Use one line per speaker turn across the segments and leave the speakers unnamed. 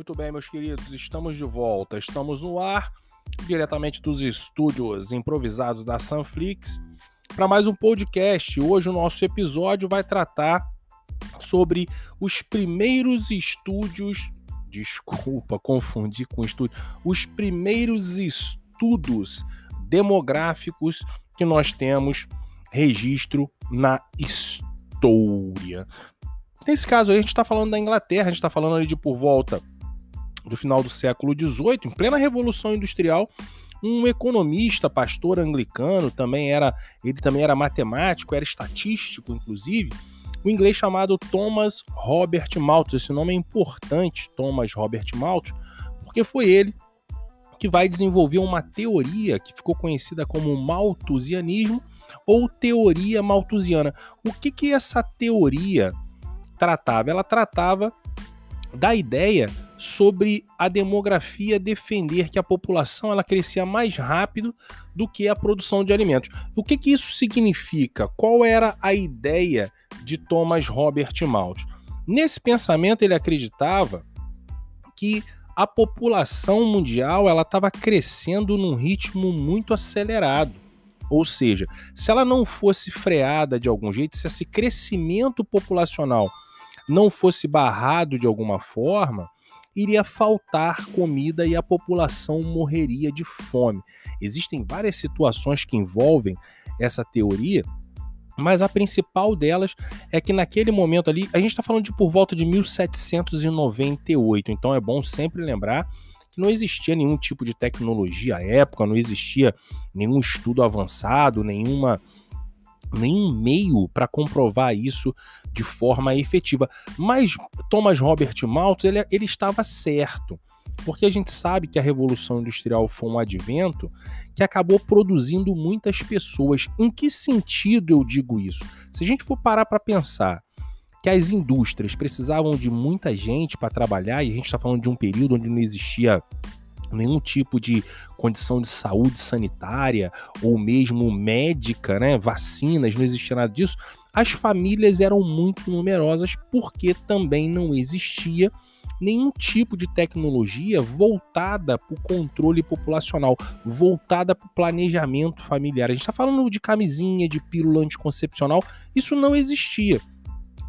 Muito bem, meus queridos, estamos de volta. Estamos no ar, diretamente dos estúdios improvisados da Sunflix, para mais um podcast. Hoje o nosso episódio vai tratar sobre os primeiros estúdios. Desculpa, confundi com estúdio. Os primeiros estudos demográficos que nós temos registro na história. Nesse caso a gente está falando da Inglaterra, a gente está falando ali de por volta do final do século XVIII, em plena Revolução Industrial, um economista, pastor anglicano, também era, ele também era matemático, era estatístico, inclusive, o inglês chamado Thomas Robert Malthus. Esse nome é importante, Thomas Robert Malthus, porque foi ele que vai desenvolver uma teoria que ficou conhecida como malthusianismo ou teoria malthusiana. O que que essa teoria tratava? Ela tratava da ideia sobre a demografia defender que a população ela crescia mais rápido do que a produção de alimentos. O que, que isso significa? Qual era a ideia de Thomas Robert Malthus? Nesse pensamento ele acreditava que a população mundial ela estava crescendo num ritmo muito acelerado. Ou seja, se ela não fosse freada de algum jeito, se esse crescimento populacional não fosse barrado de alguma forma, iria faltar comida e a população morreria de fome. Existem várias situações que envolvem essa teoria, mas a principal delas é que naquele momento ali, a gente está falando de por volta de 1798, então é bom sempre lembrar que não existia nenhum tipo de tecnologia à época, não existia nenhum estudo avançado, nenhuma nenhum meio para comprovar isso de forma efetiva. Mas Thomas Robert Malthus ele, ele estava certo, porque a gente sabe que a Revolução Industrial foi um advento que acabou produzindo muitas pessoas. Em que sentido eu digo isso? Se a gente for parar para pensar que as indústrias precisavam de muita gente para trabalhar, e a gente está falando de um período onde não existia nenhum tipo de condição de saúde sanitária ou mesmo médica, né, vacinas, não existia nada disso. As famílias eram muito numerosas porque também não existia nenhum tipo de tecnologia voltada para o controle populacional, voltada para o planejamento familiar. A gente está falando de camisinha, de pílula anticoncepcional, isso não existia.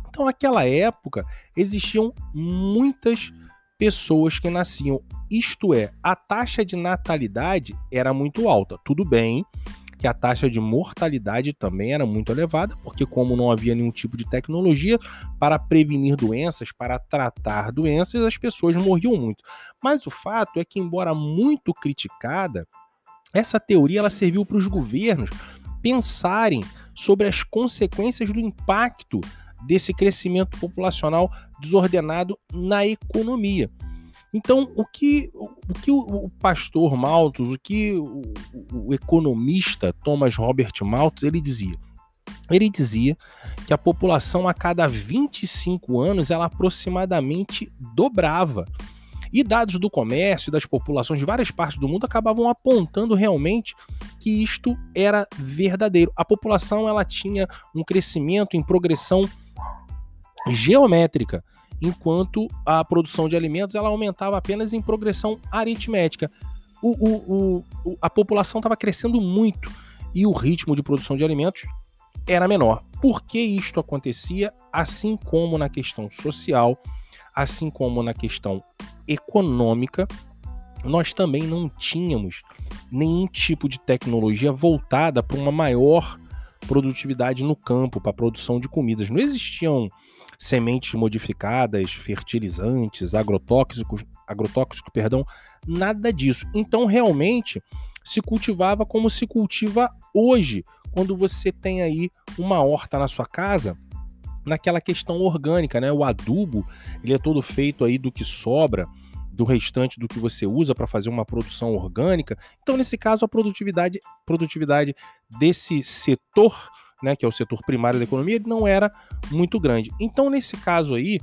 Então, naquela época, existiam muitas pessoas que nasciam. Isto é, a taxa de natalidade era muito alta. Tudo bem que a taxa de mortalidade também era muito elevada, porque como não havia nenhum tipo de tecnologia para prevenir doenças, para tratar doenças, as pessoas morriam muito. Mas o fato é que, embora muito criticada, essa teoria ela serviu para os governos pensarem sobre as consequências do impacto desse crescimento populacional desordenado na economia. Então, o que o, que o, pastor Malthus, o que o, o, economista Thomas Robert Malthus, ele dizia? Ele dizia que a população a cada 25 anos ela aproximadamente dobrava. E dados do comércio e das populações de várias partes do mundo acabavam apontando realmente que isto era verdadeiro. A população ela tinha um crescimento em progressão geométrica, enquanto a produção de alimentos ela aumentava apenas em progressão aritmética. O, o, o, a população estava crescendo muito e o ritmo de produção de alimentos era menor. Por que isto acontecia? Assim como na questão social, assim como na questão econômica, nós também não tínhamos nenhum tipo de tecnologia voltada para uma maior produtividade no campo, para a produção de comidas. Não existiam sementes modificadas, fertilizantes, agrotóxicos, agrotóxicos, perdão, nada disso. Então realmente se cultivava como se cultiva hoje, quando você tem aí uma horta na sua casa, naquela questão orgânica, né? O adubo, ele é todo feito aí do que sobra, do restante do que você usa para fazer uma produção orgânica. Então, nesse caso, a produtividade, produtividade desse setor né, que é o setor primário da economia, ele não era muito grande. Então, nesse caso aí,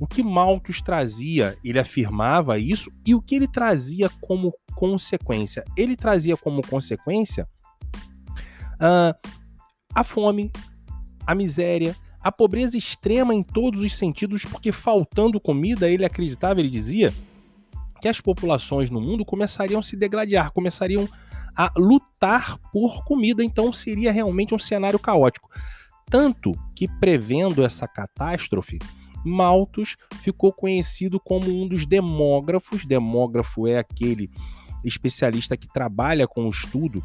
o que Malthus trazia, ele afirmava isso, e o que ele trazia como consequência? Ele trazia como consequência uh, a fome, a miséria, a pobreza extrema em todos os sentidos, porque faltando comida, ele acreditava, ele dizia, que as populações no mundo começariam a se degradar, começariam a lutar por comida, então seria realmente um cenário caótico. Tanto que, prevendo essa catástrofe, Malthus ficou conhecido como um dos demógrafos. Demógrafo é aquele especialista que trabalha com o estudo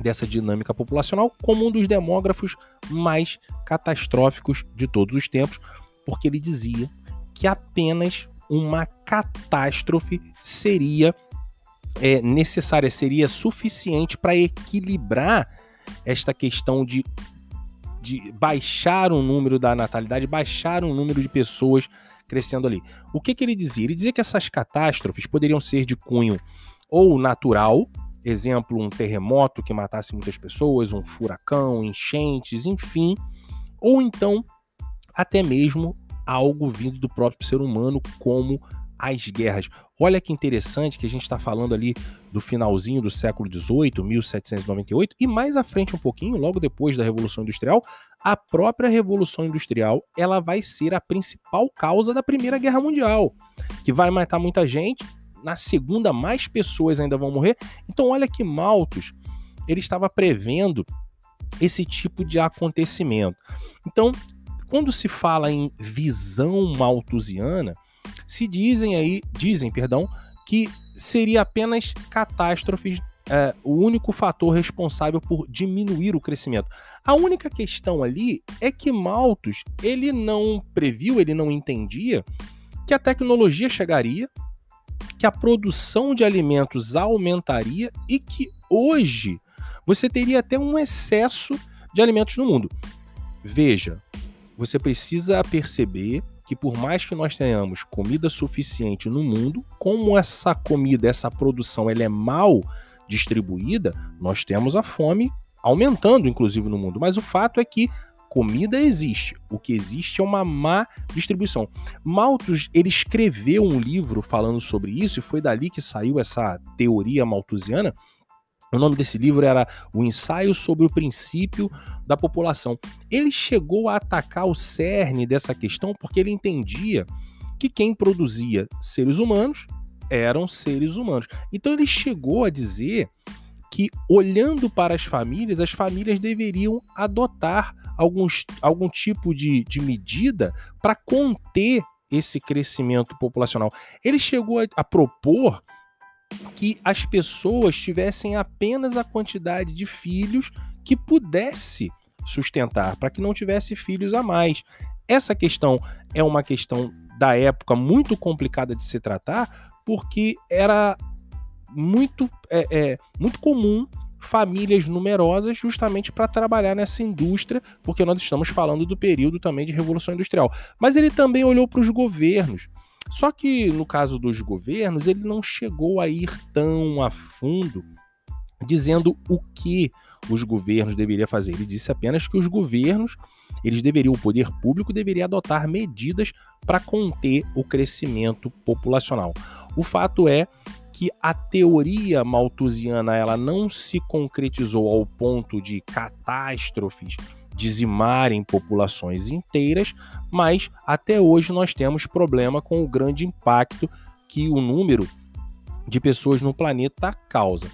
dessa dinâmica populacional, como um dos demógrafos mais catastróficos de todos os tempos, porque ele dizia que apenas uma catástrofe seria é, necessária, seria suficiente para equilibrar esta questão de, de baixar o número da natalidade, baixar o número de pessoas crescendo ali. O que, que ele dizia? Ele dizia que essas catástrofes poderiam ser de cunho ou natural, exemplo, um terremoto que matasse muitas pessoas, um furacão, enchentes, enfim, ou então até mesmo algo vindo do próprio ser humano, como as guerras. Olha que interessante que a gente está falando ali do finalzinho do século XVIII, 1798, e mais à frente um pouquinho, logo depois da Revolução Industrial, a própria Revolução Industrial ela vai ser a principal causa da Primeira Guerra Mundial, que vai matar muita gente. Na segunda, mais pessoas ainda vão morrer. Então, olha que Malthus ele estava prevendo esse tipo de acontecimento. Então, quando se fala em visão malthusiana, se dizem aí, dizem, perdão, que seria apenas catástrofes é, o único fator responsável por diminuir o crescimento. A única questão ali é que Malthus ele não previu, ele não entendia que a tecnologia chegaria, que a produção de alimentos aumentaria e que hoje você teria até um excesso de alimentos no mundo. Veja, você precisa perceber que por mais que nós tenhamos comida suficiente no mundo, como essa comida, essa produção, ela é mal distribuída, nós temos a fome aumentando, inclusive, no mundo. Mas o fato é que comida existe. O que existe é uma má distribuição. Malthus, ele escreveu um livro falando sobre isso, e foi dali que saiu essa teoria malthusiana, o nome desse livro era O Ensaio sobre o Princípio da População. Ele chegou a atacar o cerne dessa questão porque ele entendia que quem produzia seres humanos eram seres humanos. Então ele chegou a dizer que, olhando para as famílias, as famílias deveriam adotar alguns, algum tipo de, de medida para conter esse crescimento populacional. Ele chegou a, a propor que as pessoas tivessem apenas a quantidade de filhos que pudesse sustentar, para que não tivesse filhos a mais. Essa questão é uma questão da época muito complicada de se tratar, porque era muito, é, é muito comum famílias numerosas justamente para trabalhar nessa indústria, porque nós estamos falando do período também de Revolução Industrial. Mas ele também olhou para os governos. Só que no caso dos governos, ele não chegou a ir tão a fundo dizendo o que os governos deveriam fazer. Ele disse apenas que os governos, eles deveriam, o poder público deveria adotar medidas para conter o crescimento populacional. O fato é que a teoria malthusiana ela não se concretizou ao ponto de catástrofes dizimarem populações inteiras, mas até hoje nós temos problema com o grande impacto que o número de pessoas no planeta causa.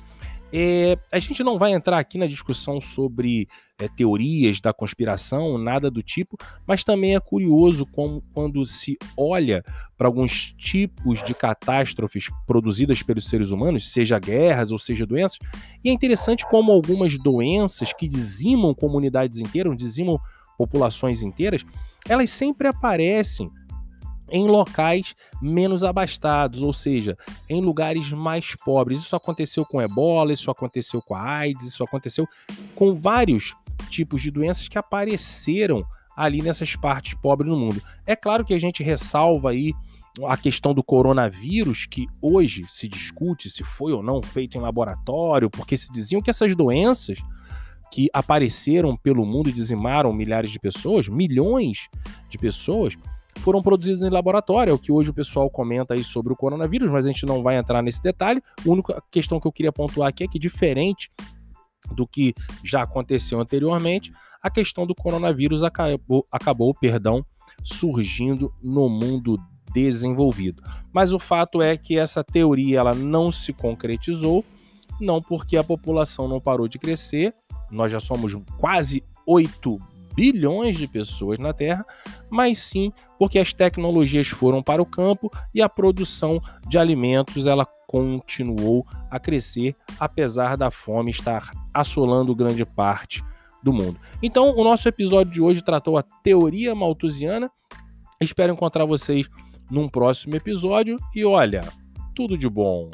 É, a gente não vai entrar aqui na discussão sobre é, teorias da conspiração, nada do tipo, mas também é curioso como quando se olha para alguns tipos de catástrofes produzidas pelos seres humanos, seja guerras ou seja doenças, e é interessante como algumas doenças que dizimam comunidades inteiras, dizimam populações inteiras, elas sempre aparecem em locais menos abastados, ou seja, em lugares mais pobres. Isso aconteceu com ebola, isso aconteceu com a AIDS, isso aconteceu com vários tipos de doenças que apareceram ali nessas partes pobres do mundo. É claro que a gente ressalva aí a questão do coronavírus, que hoje se discute se foi ou não feito em laboratório, porque se diziam que essas doenças que apareceram pelo mundo e dizimaram milhares de pessoas, milhões de pessoas, foram produzidos em laboratório, é o que hoje o pessoal comenta aí sobre o coronavírus, mas a gente não vai entrar nesse detalhe. A única questão que eu queria pontuar aqui é que, diferente do que já aconteceu anteriormente, a questão do coronavírus acabou, acabou perdão, surgindo no mundo desenvolvido. Mas o fato é que essa teoria ela não se concretizou, não porque a população não parou de crescer, nós já somos quase 8 bilhões de pessoas na Terra, mas sim porque as tecnologias foram para o campo e a produção de alimentos ela continuou a crescer apesar da fome estar assolando grande parte do mundo. Então, o nosso episódio de hoje tratou a teoria malthusiana. Espero encontrar vocês num próximo episódio e olha, tudo de bom.